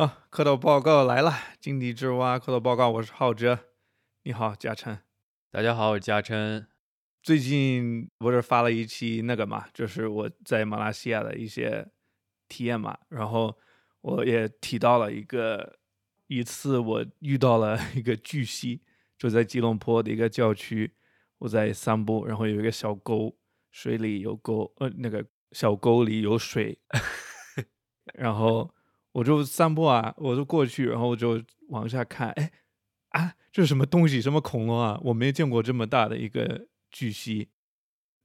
啊，蝌蚪报告来了！井底之蛙，蝌蚪报告，我是浩哲。你好，嘉琛。大家好，我是嘉琛。最近不是发了一期那个嘛，就是我在马来西亚的一些体验嘛。然后我也提到了一个一次我遇到了一个巨蜥，就在吉隆坡的一个郊区，我在散步，然后有一个小沟，水里有沟，呃，那个小沟里有水，然后。我就散步啊，我就过去，然后我就往下看，哎，啊，这是什么东西？什么恐龙啊？我没见过这么大的一个巨蜥，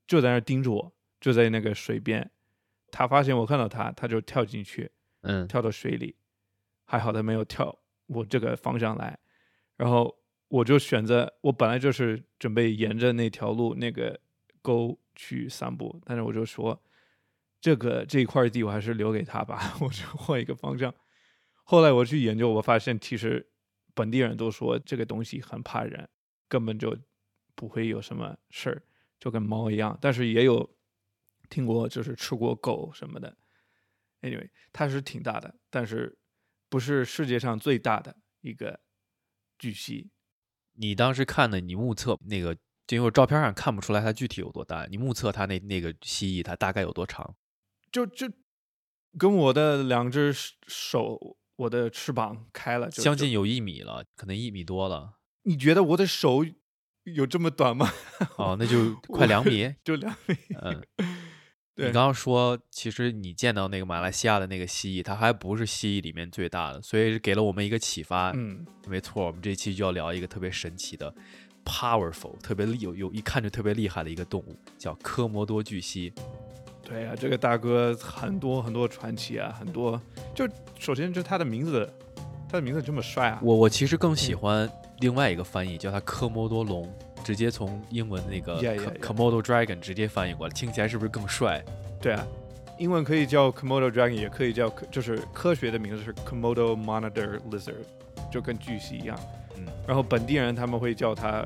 就在那盯着我，就在那个水边。他发现我看到他，他就跳进去，嗯，跳到水里。还好他没有跳我这个方向来，然后我就选择，我本来就是准备沿着那条路那个沟去散步，但是我就说。这个这一块地我还是留给他吧，我就换一个方向。后来我去研究，我发现其实本地人都说这个东西很怕人，根本就不会有什么事儿，就跟猫一样。但是也有听过就是吃过狗什么的。Anyway，它是挺大的，但是不是世界上最大的一个巨蜥。你当时看的，你目测那个，因为照片上看不出来它具体有多大。你目测它那那个蜥蜴，它大概有多长？就就跟我的两只手，我的翅膀开了，将近有一米了，可能一米多了。你觉得我的手有这么短吗？哦，那就快两米，就两米。嗯，你刚刚说，其实你见到那个马来西亚的那个蜥蜴，它还不是蜥蜴里面最大的，所以给了我们一个启发。嗯，没错，我们这期就要聊一个特别神奇的，powerful，特别厉有有一看就特别厉害的一个动物，叫科摩多巨蜥。对呀，这个大哥很多很多传奇啊，很多。就首先就他的名字，他的名字这么帅啊。我我其实更喜欢另外一个翻译，叫他科莫多龙，直接从英文那个 Komodo Dragon 直接翻译过来，听起来是不是更帅？对啊，英文可以叫 Komodo Dragon，也可以叫就是科学的名字是 Komodo Monitor Lizard，就跟巨蜥一样。嗯，然后本地人他们会叫他。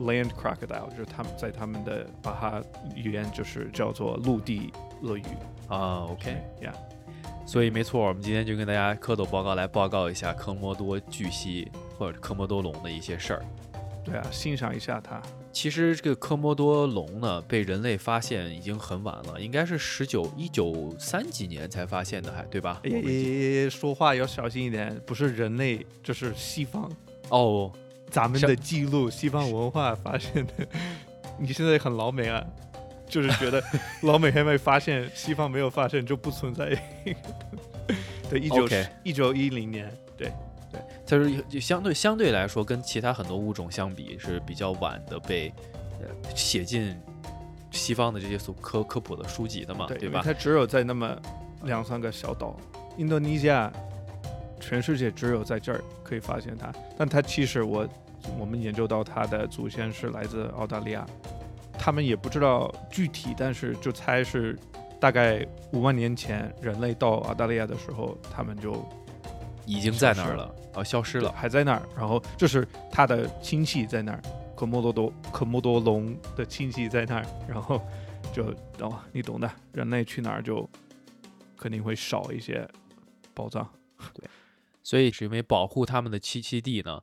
Land crocodile 就是他们在他们的巴哈语言就是叫做陆地鳄鱼啊，OK，Yeah，所以没错，我们今天就跟大家蝌蚪报告来报告一下科莫多巨蜥或者科莫多龙的一些事儿。对啊，欣赏一下它。其实这个科莫多龙呢，被人类发现已经很晚了，应该是十九一九三几年才发现的，还对吧？诶，说话要小心一点，不是人类，就是西方哦。咱们的记录，西方文化发现的。你现在很老美啊，就是觉得 老美还没发现，西方没有发现就不存在。对，一九一九一零年，对对，它是相对相对来说，跟其他很多物种相比是比较晚的被呃写进西方的这些所科科普的书籍的嘛，对吧？它只有在那么两三个小岛，印度尼西亚。全世界只有在这儿可以发现它，但它其实我我们研究到它的祖先是来自澳大利亚，他们也不知道具体，但是就猜是大概五万年前人类到澳大利亚的时候，他们就已经在那儿了，啊，消失了，还在那儿，然后就是他的亲戚在那儿，科莫多多科莫多龙的亲戚在那儿，然后就哦，你懂的，人类去哪儿就肯定会少一些宝藏，对。所以是因为保护他们的栖息地呢，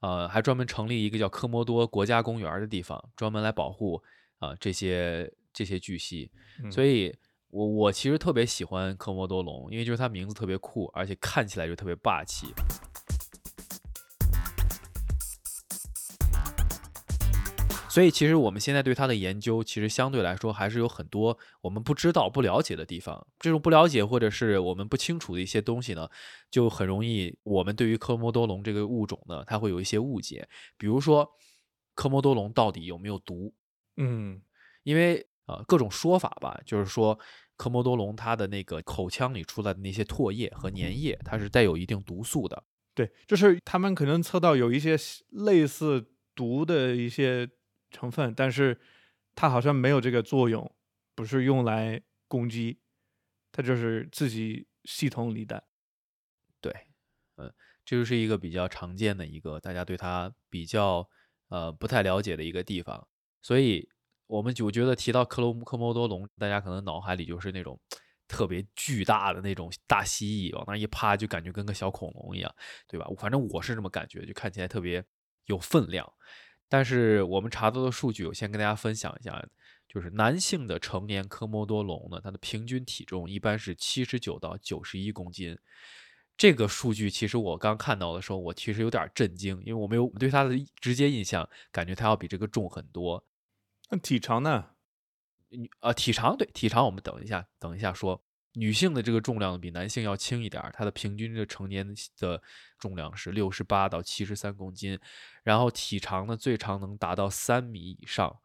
呃，还专门成立一个叫科摩多国家公园的地方，专门来保护啊这些这些巨蜥。所以，我我其实特别喜欢科摩多龙，因为就是它名字特别酷，而且看起来就特别霸气。所以，其实我们现在对它的研究，其实相对来说还是有很多我们不知道、不了解的地方。这种不了解或者是我们不清楚的一些东西呢，就很容易我们对于科莫多龙这个物种呢，它会有一些误解。比如说，科莫多龙到底有没有毒？嗯，因为呃各种说法吧，就是说科莫多龙它的那个口腔里出来的那些唾液和粘液，它是带有一定毒素的。对，就是他们可能测到有一些类似毒的一些。成分，但是它好像没有这个作用，不是用来攻击，它就是自己系统里的。对，嗯，这就是一个比较常见的一个大家对它比较呃不太了解的一个地方。所以，我们就觉得提到克罗科莫多龙，大家可能脑海里就是那种特别巨大的那种大蜥蜴，往那一趴就感觉跟个小恐龙一样，对吧？反正我是这么感觉，就看起来特别有分量。但是我们查到的数据，我先跟大家分享一下，就是男性的成年科莫多龙呢，它的平均体重一般是七十九到九十一公斤。这个数据其实我刚看到的时候，我其实有点震惊，因为我没有对它的直接印象，感觉它要比这个重很多。那体长呢？女呃，体长对体长，我们等一下，等一下说。女性的这个重量比男性要轻一点，它的平均的成年的重量是六十八到七十三公斤，然后体长呢最长能达到三米以上。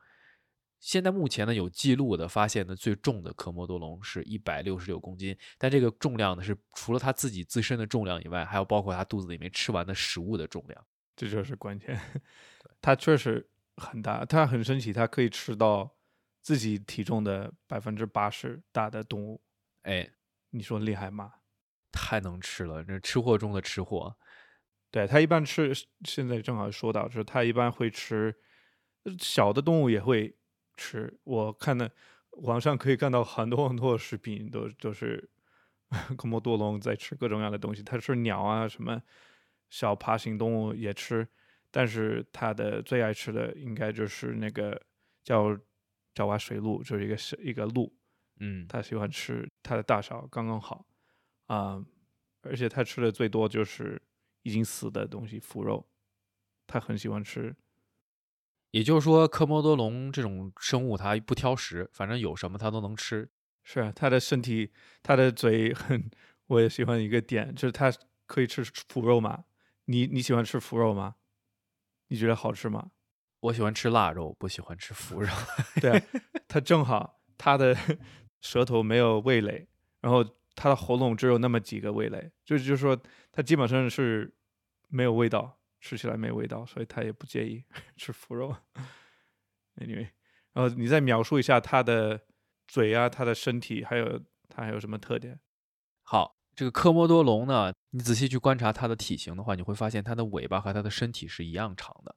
现在目前呢有记录的发现的最重的科莫多龙是一百六十六公斤，但这个重量呢是除了它自己自身的重量以外，还有包括它肚子里面吃完的食物的重量，这就是关键。它确实很大，它很神奇，它可以吃到自己体重的百分之八十大的动物。哎，你说厉害吗？太能吃了，这吃货中的吃货。对他一般吃，现在正好说到，就是他一般会吃小的动物也会。吃，我看的网上可以看到很多很多的视频，都都是 科莫多龙在吃各种各样的东西。它是鸟啊，什么小爬行动物也吃，但是它的最爱吃的应该就是那个叫爪哇水鹿，就是一个是一个鹿。嗯，他喜欢吃，它的大小刚刚好啊，而且他吃的最多就是已经死的东西，腐肉，他很喜欢吃。也就是说，科莫多龙这种生物它不挑食，反正有什么它都能吃。是啊，它的身体，它的嘴很，我也喜欢一个点，就是它可以吃腐肉嘛。你你喜欢吃腐肉吗？你觉得好吃吗？我喜欢吃腊肉，不喜欢吃腐肉。对啊，它正好，它的舌头没有味蕾，然后它的喉咙只有那么几个味蕾，就就是说它基本上是没有味道。吃起来没味道，所以它也不介意 吃腐肉。Anyway，然后你再描述一下它的嘴啊，它的身体，还有它还有什么特点？好，这个科莫多龙呢，你仔细去观察它的体型的话，你会发现它的尾巴和它的身体是一样长的。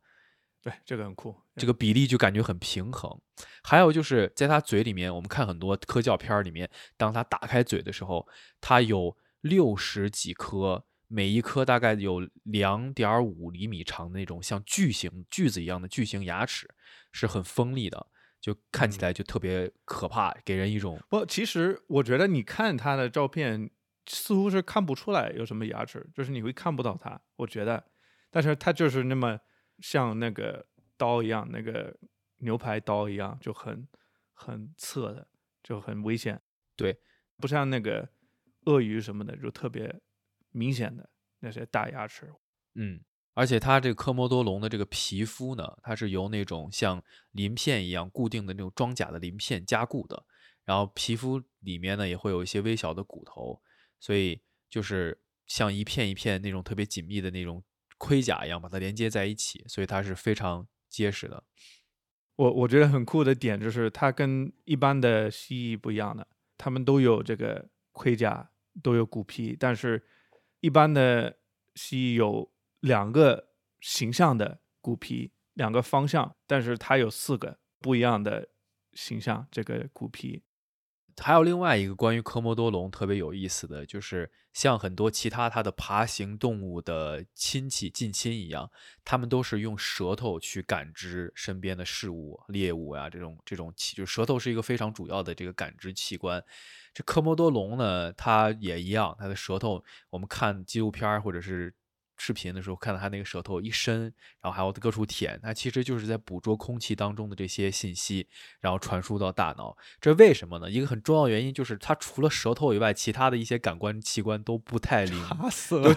对，这个很酷，这个比例就感觉很平衡。还有就是在他嘴里面，我们看很多科教片里面，当他打开嘴的时候，他有六十几颗。每一颗大概有两点五厘米长的那种像巨型锯子一样的巨型牙齿，是很锋利的，就看起来就特别可怕，给人一种不。其实我觉得你看他的照片，似乎是看不出来有什么牙齿，就是你会看不到他。我觉得，但是他就是那么像那个刀一样，那个牛排刀一样，就很很侧的，就很危险。对，不像那个鳄鱼什么的，就特别。明显的那些大牙齿，嗯，而且它这个科莫多龙的这个皮肤呢，它是由那种像鳞片一样固定的那种装甲的鳞片加固的，然后皮肤里面呢也会有一些微小的骨头，所以就是像一片一片那种特别紧密的那种盔甲一样把它连接在一起，所以它是非常结实的。我我觉得很酷的点就是它跟一般的蜥蜴不一样的，它们都有这个盔甲，都有骨皮，但是。一般的蜥蜴有两个形象的骨皮，两个方向，但是它有四个不一样的形象。这个骨皮还有另外一个关于科莫多龙特别有意思的就是，像很多其他它的爬行动物的亲戚近亲一样，它们都是用舌头去感知身边的事物、猎物啊，这种这种器，就舌头是一个非常主要的这个感知器官。这科莫多龙呢，它也一样，它的舌头，我们看纪录片或者是视频的时候，看到他那个舌头一伸，然后还要各处舔，它其实就是在捕捉空气当中的这些信息，然后传输到大脑。这为什么呢？一个很重要原因就是它除了舌头以外，其他的一些感官器官都不太灵，死了，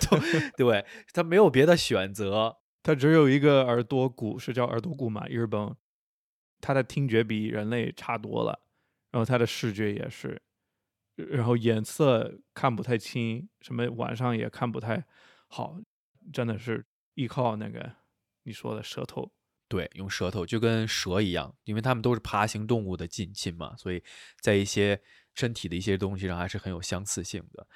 对，它没有别的选择，它只有一个耳朵骨，是叫耳朵骨嘛，ear bone。它的听觉比人类差多了，然后它的视觉也是。然后颜色看不太清，什么晚上也看不太好，真的是依靠那个你说的舌头，对，用舌头就跟蛇一样，因为它们都是爬行动物的近亲嘛，所以在一些身体的一些东西上还是很有相似性的。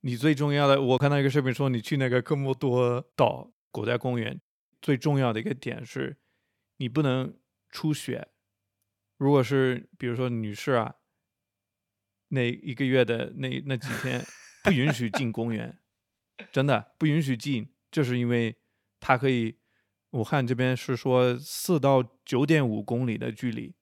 你最重要的，我看到一个视频说，你去那个科莫多岛国家公园，最重要的一个点是，你不能出血。如果是比如说女士啊。那一个月的那那几天不允许进公园，真的不允许进，就是因为它可以。武汉这边是说四到九点五公里的距离，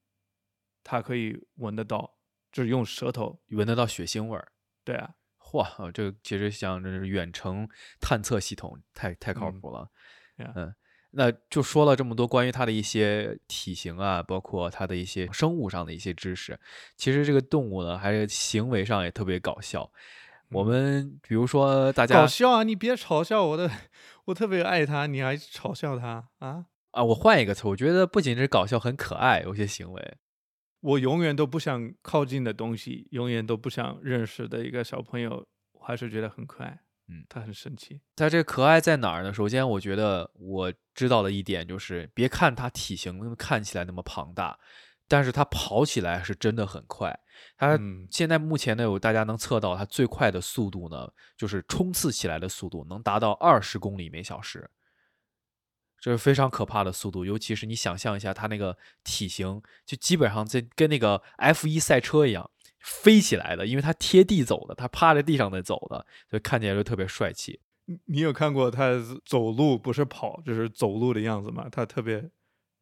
它可以闻得到，就是用舌头闻得到血腥味儿。对啊，嚯，这个其实像这是远程探测系统，太太靠嗯谱了。呀嗯，那就说了这么多关于它的一些体型啊，包括它的一些生物上的一些知识。其实这个动物呢，还是行为上也特别搞笑。我嗯们比如说大家搞笑啊！你别嘲笑我的，我特别爱他，你还嘲笑他啊！啊，我换一个词，我觉得不仅是搞笑，很可爱，有些行为。我永远都不想靠近的东西，永远都不想认识的一个小朋友，我还是觉得很可爱。嗯他很神奇。他这可爱在哪儿呢？首先，我觉得我知道的一点就是，别看他体型看起来那么庞大，但是它跑起来是真的很快。它嗯现在目前呢，有大家能测到它最快的速度呢，就是冲刺起来的速度能达到二十公里每小时，这是非常可怕的速度。尤其是你想象一下它那个体型，就基本上这跟那个 F 一赛车一样飞起来的，因为它贴地走的，它趴在地上在走的，所以看起来就特别帅气。你你有看过他走路不是跑，就是走路的样子吗？他特别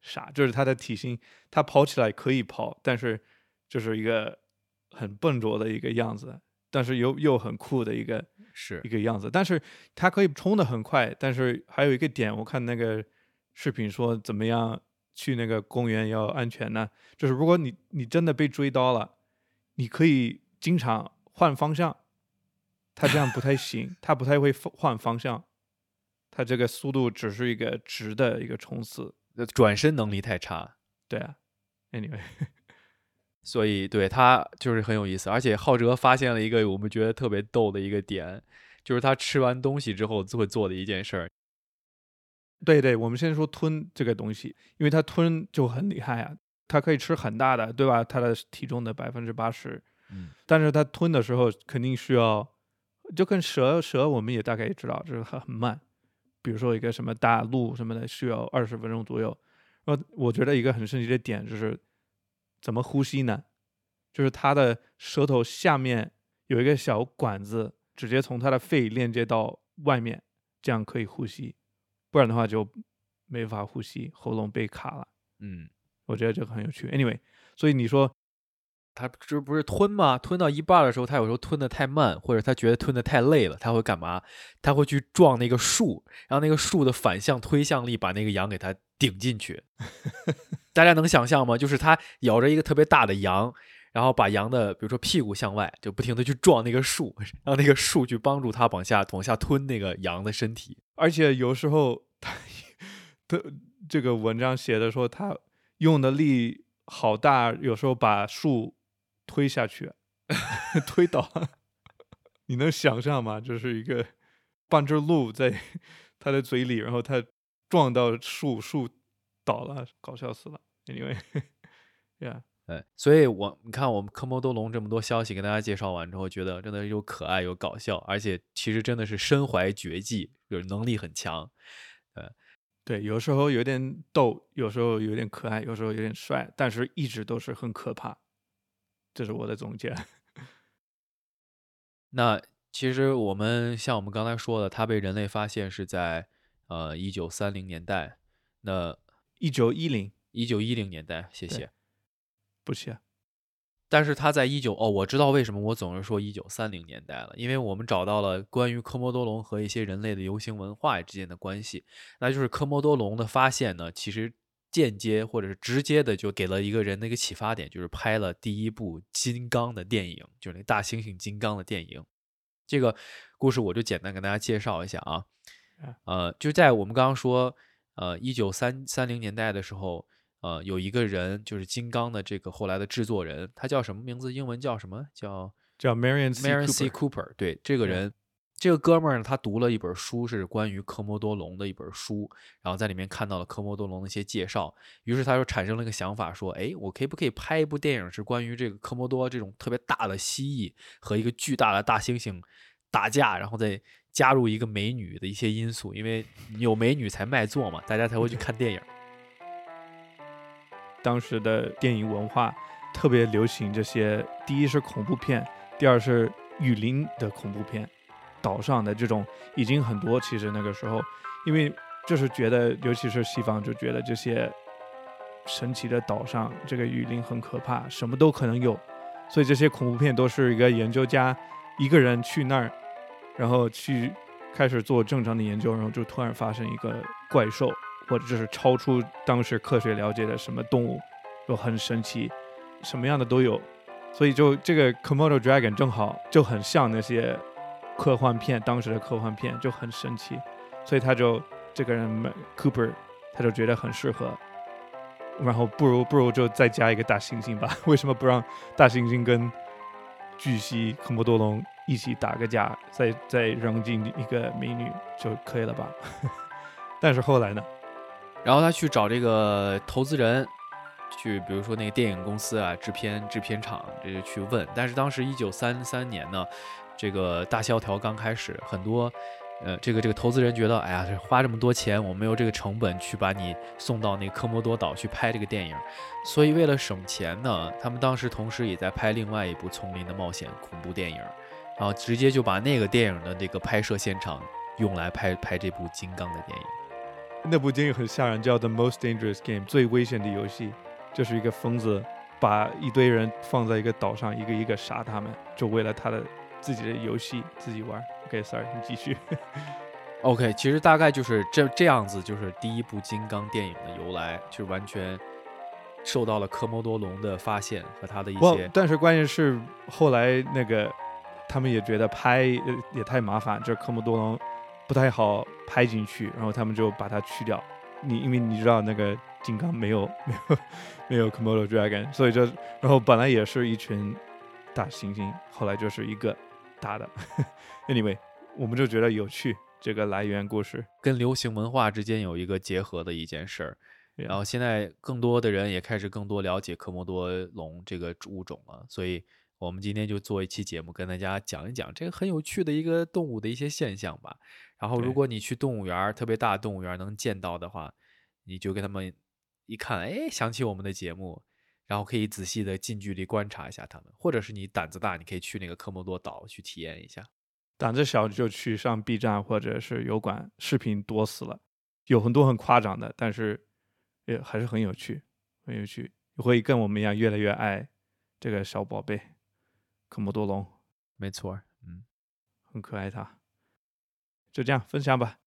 傻，就是他的体型，他跑起来可以跑，但是就是一个很笨拙的一个样子，但是又又很酷的一个是一个样子。但是他可以冲的很快，但是还有一个点，我看那个视频说怎么样去那个公园要安全呢？就是如果你你真的被追到了，你可以经常换方向。他这样不太行，他不太会换方向，他这个速度只是一个直的一个冲刺。呃转身能力太差，对啊，anyway，所以对他就是很有意思。而且浩哲发现了一个我们觉得特别逗的一个点，就是他吃完东西之后会做的一件事儿。对对，我们先说吞这个东西，因为他吞就很厉害啊，它可以吃很大的，对吧？它的体重的百分之八十，嗯，但是他吞的时候肯定需要，就跟蛇蛇我们也大概也知道，就是它很慢。比如说一个什么大陆什么的，需要二十分钟左右。然后我觉得一个很神奇的点就是怎么呼吸呢？就是他的舌头下面有一个小管子，直接从他的肺链接到外面，这样可以呼吸。不然的话就没法呼吸，喉咙被卡了。嗯，我觉得这个很有趣。Anyway，所以你说他这不是吞吗？吞到一半的时候，他有时候吞的太慢，或者他觉得吞的太累了，他会干嘛？他会去撞那个树，然后那个树的反向推向力把那个羊给它顶进去。大家能想象吗？就是他咬着一个特别大的羊，然后把羊的比如说屁股向外，就不停的去撞那个树，让那个树去帮助他往下往下吞那个羊的身体。而且有时候他他这个文章写的说他用的力好大，有时候把树推下去，推倒。你能想象吗？就是一个半只鹿在 他的嘴里，然后他撞到树，树倒了，搞笑死了。Anyway，yeah，对，所以我你看我们科莫多龙这么多消息跟大家介绍完之后，觉得真的又可爱又搞笑，而且其实真的是身怀绝技，就是能力很强。对，有时候有点逗，有时候有点可爱，有时候有点帅，但是一直都是很可怕。这是我的总结。那其实我们像我们刚才说的，它被人类发现是在呃一九三零年代，那一九一零，一九一零年代，谢谢。不是啊但是它在一九哦，我知道为什么我总是说一九三零年代了，因为我们找到了关于科莫多龙和一些人类的游行文化之间的关系，那就是科莫多龙的发现呢，其实间接或者是直接的就给了一个人的一个启发点，就是拍了第一部金刚的电影，就是那大猩猩金刚的电影。这个故事我就简单跟大家介绍一下啊，呃，就在我们刚刚说，呃，一九三三零年代的时候，呃，有一个人就是金刚的这个后来的制作人，他叫什么名字？英文叫什么？叫叫 Marion C. Marion C. Cooper。对，这个对人，这个哥们儿呢，他读了一本书，是关于科莫多龙的一本书，然后在里面看到了科莫多龙的一些介绍，于是他就产生了一个想法，说，哎，我可以不可以拍一部电影，是关于这个科莫多这种特别大的蜥蜴和一个巨大的大猩猩打架，然后再加入一个美女的一些因素，因为有美女才卖座嘛，大家才会去看电影。当时的电影文化特别流行这些，第一是恐怖片，第二是雨林的恐怖片，岛上的这种已经很多。其实那个时候，因为就是觉得，尤其是西方就觉得这些神奇的岛上这个雨林很可怕，什么都可能有，所以这些恐怖片都是一个研究家一个人去那儿，然后去开始做正常的研究，然后就突然发生一个怪兽，或者就是超出当时科学了解的什么动物，就很神奇，什么样的都有，所以就这个 Komodo Dragon 正好就很像那些科幻片，当时的科幻片就很神奇，所以他就这个人 Cooper 他就觉得很适合，然后不如不如就再加一个大猩猩吧？为什么不让大猩猩跟巨蜥科莫多龙一起打个架，再再扔进一个美女就可以了吧？但是后来呢？然后他去找这个投资人，去比如说那个电影公司啊、制片制片厂，这就去问。但是当时一九三三年呢，这个大萧条刚开始，很多呃这个这个投资人觉得，哎呀，花这么多钱，我没有这个成本去把你送到那科莫多岛去拍这个电影，所以为了省钱呢，他们当时同时也在拍另外一部丛林的冒险恐怖电影，然后直接就把那个电影的那个拍摄现场用来拍拍这部金刚的电影。那部电影很吓人，叫《The Most Dangerous Game》最危险的游戏，就是一个疯子把一堆人放在一个岛上，一个一个杀他们，就为了他的自己的游戏自己玩。OK，Sorry，、你继续。OK，其实大概就是这这样子，就是第一部金刚电影的由来，就完全受到了科莫多龙的发现和他的一不些，但是关键是后来那个他们也觉得拍呃也太麻烦，这科莫多龙不太好拍进去，然后他们就把它去掉。你因为你知道那个金刚没有 没有没有 Komodo dragon，所以就然后本来也是一群大猩猩，后来就是一个大的。anyway，我们就觉得有趣这个来源故事。跟流行文化之间有一个结合的一件事儿。然后现在更多的人也开始更多了解科莫多龙这个物种了，所以我们今天就做一期节目，跟大家讲一讲这个很有趣的一个动物的一些现象吧。然后，如果你去动物园儿，特别大的动物园儿能见到的话，你就跟他们一看，哎，想起我们的节目，然后可以仔细的近距离观察一下它们，或者是你胆子大，你可以去那个科莫多岛去体验一下。胆子小就去上 B 站或者是油管，视频多死了，有很多很夸张的，但是也还是很有趣，很有趣，会跟我们一样越来越爱这个小宝贝科莫多龙，没错儿，嗯，很可爱它。就这样分享吧，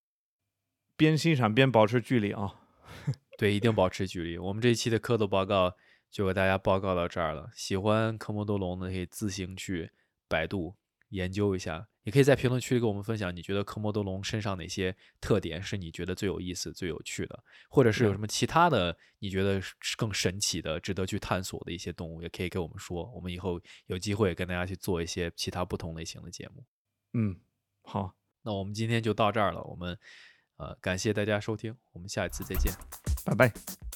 边欣赏边保持距离啊。对，一定保持距离。我们这一期的蝌蚪报告就给大家报告到这儿了。喜欢科莫多龙的可以自行去百度研究一下，也可以在评论区里跟我们分享，你觉得科莫多龙身上哪些特点是你觉得最有意思、最有趣的，或者是有嗯什么其他的你觉得是更神奇的、值得去探索的一些动物，也可以给我们说。我们以后有机会跟大家去做一些其他不同类型的节目。嗯，好，那我们今天就到这儿了，我们呃感谢大家收听，我们下一次再见。拜拜。